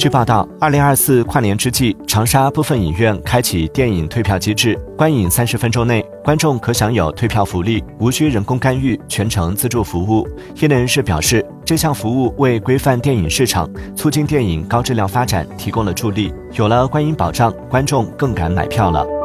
据报道二零二四跨年之际长沙部分影院开启电影退票机制观影三十分钟内观众可享有退票福利无需人工干预全程自助服务。业内人士表示这项服务为规范电影市场促进电影高质量发展提供了助力有了观影保障观众更敢买票了。